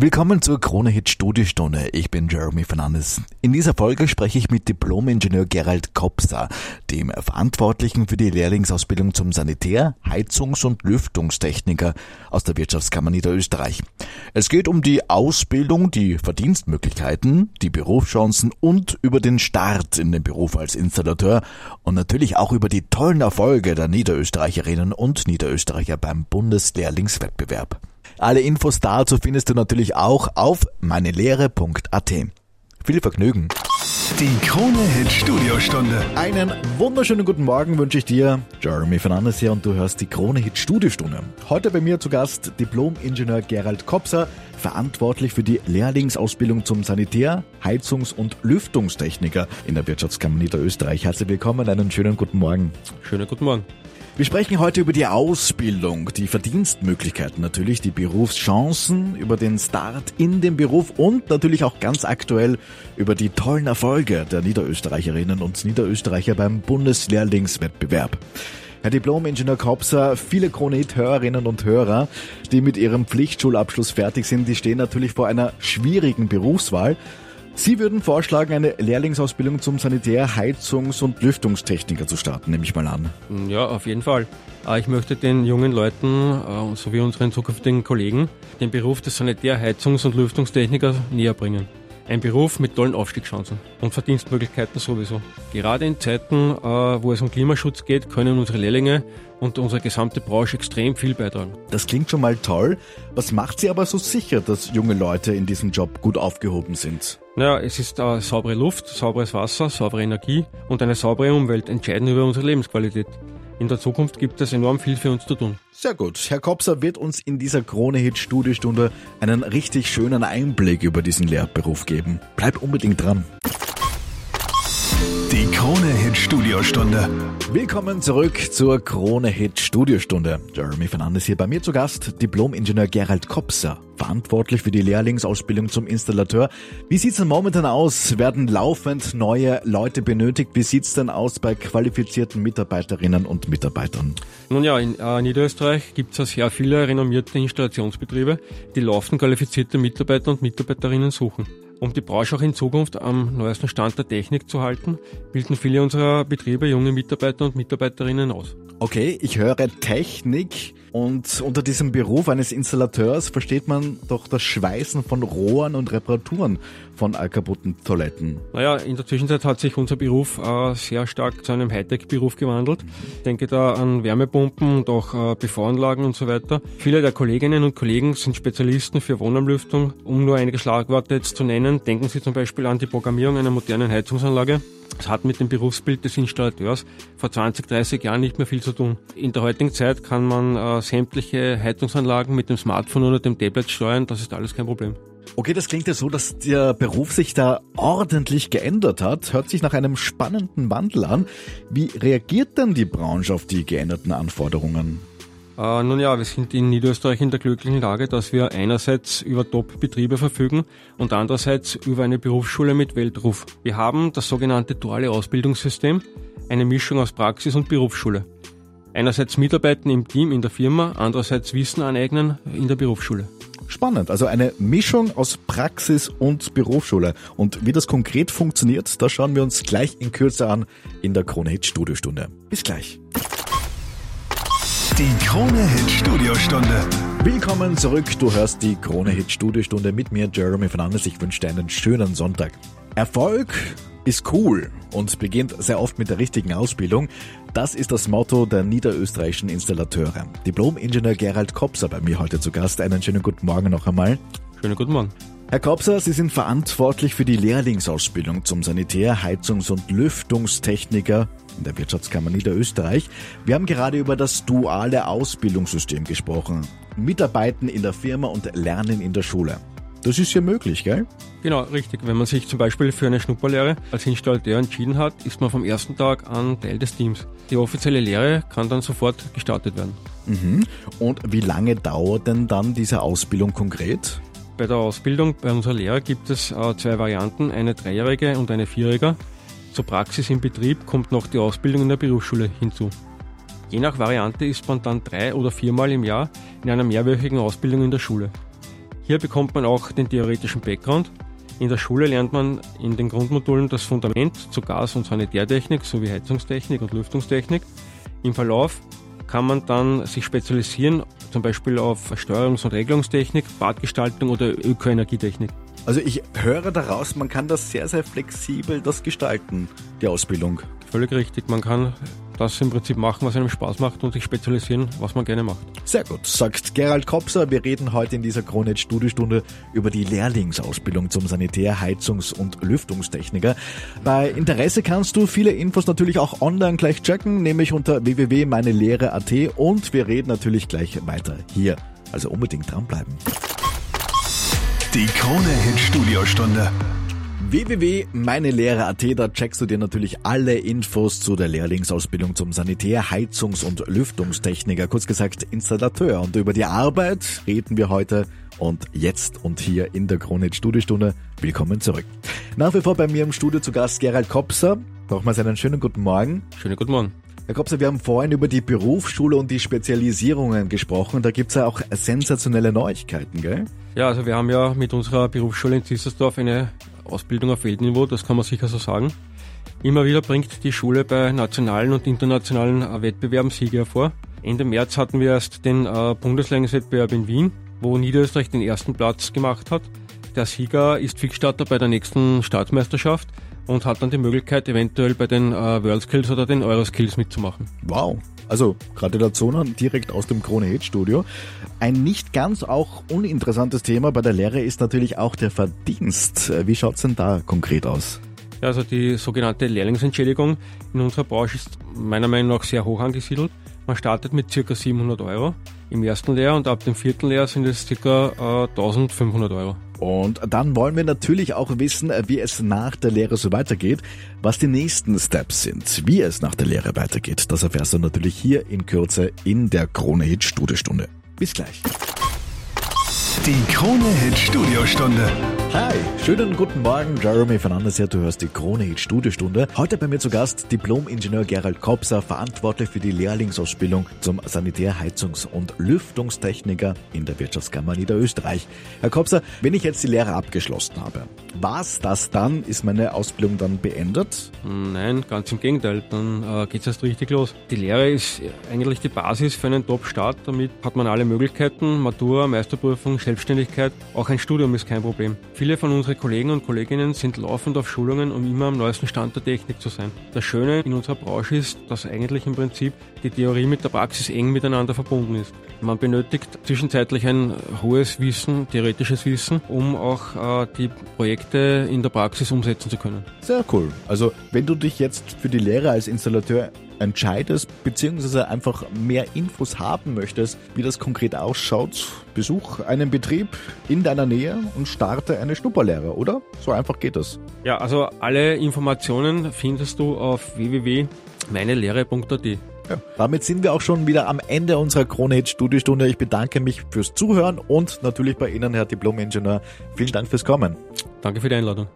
Willkommen zur Krone Hit Studiostunde. Ich bin Jeremy Fernandes. In dieser Folge spreche ich mit Diplom-Ingenieur Gerald Kopser, dem Verantwortlichen für die Lehrlingsausbildung zum Sanitär, Heizungs- und Lüftungstechniker aus der Wirtschaftskammer Niederösterreich. Es geht um die Ausbildung, die Verdienstmöglichkeiten, die Berufschancen und über den Start in den Beruf als Installateur und natürlich auch über die tollen Erfolge der Niederösterreicherinnen und Niederösterreicher beim Bundeslehrlingswettbewerb. Alle Infos dazu findest du natürlich auch auf meinelehre.at. Viel Vergnügen. Die Krone Hit Studiostunde. Einen wunderschönen guten Morgen wünsche ich dir. Jeremy Fernandes hier und du hörst die Krone Hit Studiostunde. Heute bei mir zu Gast Diplom-Ingenieur Gerald Kopser, verantwortlich für die Lehrlingsausbildung zum Sanitär, Heizungs- und Lüftungstechniker in der Wirtschaftskammer Niederösterreich. Herzlich willkommen, einen schönen guten Morgen. Schönen guten Morgen. Wir sprechen heute über die Ausbildung, die Verdienstmöglichkeiten natürlich, die Berufschancen, über den Start in den Beruf und natürlich auch ganz aktuell über die tollen Erfolge der Niederösterreicherinnen und Niederösterreicher beim Bundeslehrlingswettbewerb. Herr Diplom-Ingenieur Kopser, viele Kronit-Hörerinnen und Hörer, die mit ihrem Pflichtschulabschluss fertig sind, die stehen natürlich vor einer schwierigen Berufswahl. Sie würden vorschlagen, eine Lehrlingsausbildung zum Sanitär-, Heizungs- und Lüftungstechniker zu starten, nehme ich mal an. Ja, auf jeden Fall. Äh, ich möchte den jungen Leuten äh, sowie unseren zukünftigen Kollegen den Beruf des Sanitär-, Heizungs- und Lüftungstechnikers näher bringen. Ein Beruf mit tollen Aufstiegschancen und Verdienstmöglichkeiten sowieso. Gerade in Zeiten, äh, wo es um Klimaschutz geht, können unsere Lehrlinge und unsere gesamte Branche extrem viel beitragen. Das klingt schon mal toll. Was macht Sie aber so sicher, dass junge Leute in diesem Job gut aufgehoben sind? Naja, es ist äh, saubere Luft, sauberes Wasser, saubere Energie und eine saubere Umwelt entscheiden über unsere Lebensqualität. In der Zukunft gibt es enorm viel für uns zu tun. Sehr gut. Herr Kopser wird uns in dieser Krone-Hit-Studiostunde einen richtig schönen Einblick über diesen Lehrberuf geben. Bleibt unbedingt dran. Die Krone Hit Studiostunde. Willkommen zurück zur Krone Hit Studiostunde. Jeremy Fernandes hier bei mir zu Gast, Diplom-Ingenieur Gerald Kopser, verantwortlich für die Lehrlingsausbildung zum Installateur. Wie sieht's denn momentan aus? Werden laufend neue Leute benötigt? Wie sieht's denn aus bei qualifizierten Mitarbeiterinnen und Mitarbeitern? Nun ja, in äh, Niederösterreich gibt es sehr viele renommierte Installationsbetriebe, die laufend qualifizierte Mitarbeiter und Mitarbeiterinnen suchen. Um die Branche auch in Zukunft am neuesten Stand der Technik zu halten, bilden viele unserer Betriebe junge Mitarbeiter und Mitarbeiterinnen aus. Okay, ich höre Technik und unter diesem Beruf eines Installateurs versteht man doch das Schweißen von Rohren und Reparaturen von kaputten Toiletten. Naja, in der Zwischenzeit hat sich unser Beruf äh, sehr stark zu einem Hightech-Beruf gewandelt. Ich denke da an Wärmepumpen und auch äh, PV-Anlagen und so weiter. Viele der Kolleginnen und Kollegen sind Spezialisten für Wohnumlüftung. Um nur einige Schlagworte jetzt zu nennen, denken Sie zum Beispiel an die Programmierung einer modernen Heizungsanlage. Das hat mit dem Berufsbild des Installateurs vor 20, 30 Jahren nicht mehr viel zu tun. In der heutigen Zeit kann man äh, sämtliche Heizungsanlagen mit dem Smartphone oder dem Tablet steuern, das ist alles kein Problem. Okay, das klingt ja so, dass der Beruf sich da ordentlich geändert hat. Hört sich nach einem spannenden Wandel an. Wie reagiert denn die Branche auf die geänderten Anforderungen? Äh, nun ja, wir sind in Niederösterreich in der glücklichen Lage, dass wir einerseits über Top-Betriebe verfügen und andererseits über eine Berufsschule mit Weltruf. Wir haben das sogenannte duale Ausbildungssystem, eine Mischung aus Praxis und Berufsschule. Einerseits Mitarbeiten im Team in der Firma, andererseits Wissen aneignen in der Berufsschule. Spannend, also eine Mischung aus Praxis und Berufsschule. Und wie das konkret funktioniert, das schauen wir uns gleich in Kürze an in der Krone Hit Studiostunde. Bis gleich. Die Krone Hit Studiostunde. Willkommen zurück. Du hörst die Krone Hit Studiostunde mit mir, Jeremy Fernandes. Ich wünsche dir einen schönen Sonntag. Erfolg ist cool und beginnt sehr oft mit der richtigen Ausbildung. Das ist das Motto der niederösterreichischen Installateure. Diplom-Ingenieur Gerald Kopser bei mir heute zu Gast. Einen schönen guten Morgen noch einmal. Schönen guten Morgen. Herr Kopser, Sie sind verantwortlich für die Lehrlingsausbildung zum Sanitär-, Heizungs- und Lüftungstechniker in der Wirtschaftskammer Niederösterreich. Wir haben gerade über das duale Ausbildungssystem gesprochen. Mitarbeiten in der Firma und Lernen in der Schule. Das ist ja möglich, gell? Genau, richtig. Wenn man sich zum Beispiel für eine Schnupperlehre als Installateur entschieden hat, ist man vom ersten Tag an Teil des Teams. Die offizielle Lehre kann dann sofort gestartet werden. Mhm. Und wie lange dauert denn dann diese Ausbildung konkret? Bei der Ausbildung bei unserer Lehre gibt es äh, zwei Varianten, eine dreijährige und eine vierjährige. Zur Praxis im Betrieb kommt noch die Ausbildung in der Berufsschule hinzu. Je nach Variante ist man dann drei oder viermal im Jahr in einer mehrwöchigen Ausbildung in der Schule. Hier bekommt man auch den theoretischen Background. In der Schule lernt man in den Grundmodulen das Fundament zu Gas- und Sanitärtechnik sowie Heizungstechnik und Lüftungstechnik. Im Verlauf kann man dann sich spezialisieren, zum Beispiel auf Steuerungs- und Regelungstechnik, Badgestaltung oder Ökoenergietechnik. Also ich höre daraus, man kann das sehr, sehr flexibel das gestalten, die Ausbildung. Völlig richtig, man kann das im Prinzip machen, was einem Spaß macht und sich spezialisieren, was man gerne macht. Sehr gut, sagt Gerald Kopser. Wir reden heute in dieser Kronet Studiostunde über die Lehrlingsausbildung zum Sanitär-, Heizungs- und Lüftungstechniker. Bei Interesse kannst du viele Infos natürlich auch online gleich checken, nämlich unter www.meinelehre.at und wir reden natürlich gleich weiter hier. Also unbedingt dranbleiben. Die Krone-Hit Studiostunde www.meinelehre.at, da checkst du dir natürlich alle Infos zu der Lehrlingsausbildung zum Sanitär-, Heizungs- und Lüftungstechniker, kurz gesagt Installateur. Und über die Arbeit reden wir heute und jetzt und hier in der Kronit Studiostunde. Willkommen zurück. Nach wie vor bei mir im Studio zu Gast Gerald Kopser. Nochmals einen schönen guten Morgen. Schönen guten Morgen. Herr Kopser, wir haben vorhin über die Berufsschule und die Spezialisierungen gesprochen. Da gibt's ja auch sensationelle Neuigkeiten, gell? Ja, also wir haben ja mit unserer Berufsschule in Zissersdorf eine Ausbildung auf Weltniveau, das kann man sicher so sagen. Immer wieder bringt die Schule bei nationalen und internationalen äh, Wettbewerben Siege hervor. Ende März hatten wir erst den äh, in Wien, wo Niederösterreich den ersten Platz gemacht hat. Der Sieger ist Fixstarter bei der nächsten Staatsmeisterschaft und hat dann die Möglichkeit, eventuell bei den äh, World Skills oder den Euroskills mitzumachen. Wow. Also Gratulation direkt aus dem Krone Hit Studio. Ein nicht ganz auch uninteressantes Thema bei der Lehre ist natürlich auch der Verdienst. Wie schaut's denn da konkret aus? Also die sogenannte Lehrlingsentschädigung in unserer Branche ist meiner Meinung nach sehr hoch angesiedelt. Man startet mit ca. 700 Euro im ersten Lehr und ab dem vierten Lehr sind es ca. Äh, 1500 Euro. Und dann wollen wir natürlich auch wissen, wie es nach der Lehre so weitergeht, was die nächsten Steps sind, wie es nach der Lehre weitergeht. Das erfährst du natürlich hier in Kürze in der Krone Hit Studiostunde. Bis gleich. Die Krone-Hit Studiostunde. Hi, schönen guten Morgen, Jeremy Fernandes hier, du hörst die Krone Hit Studiostunde. Heute bei mir zu Gast Diplom-Ingenieur Gerald Kopser, verantwortlich für die Lehrlingsausbildung zum Sanitär-, Heizungs- und Lüftungstechniker in der Wirtschaftskammer Niederösterreich. Herr Kopser, wenn ich jetzt die Lehre abgeschlossen habe, war's das dann? Ist meine Ausbildung dann beendet? Nein, ganz im Gegenteil, dann äh, geht's erst richtig los. Die Lehre ist eigentlich die Basis für einen Top-Start, damit hat man alle Möglichkeiten, Matura, Meisterprüfung, Selbstständigkeit, auch ein Studium ist kein Problem. Viele von unseren Kollegen und Kolleginnen sind laufend auf Schulungen, um immer am neuesten Stand der Technik zu sein. Das Schöne in unserer Branche ist, dass eigentlich im Prinzip die Theorie mit der Praxis eng miteinander verbunden ist. Man benötigt zwischenzeitlich ein hohes Wissen, theoretisches Wissen, um auch äh, die Projekte in der Praxis umsetzen zu können. Sehr cool. Also wenn du dich jetzt für die Lehre als Installateur entscheidest, beziehungsweise einfach mehr Infos haben möchtest, wie das konkret ausschaut, besuch einen Betrieb in deiner Nähe und starte eine Schnupperlehre, oder? So einfach geht das. Ja, also alle Informationen findest du auf www.meinelehre.at. Ja, damit sind wir auch schon wieder am Ende unserer Krone-Hit Studiostunde. Ich bedanke mich fürs Zuhören und natürlich bei Ihnen, Herr Diplom-Ingenieur. Vielen Dank fürs Kommen. Danke für die Einladung.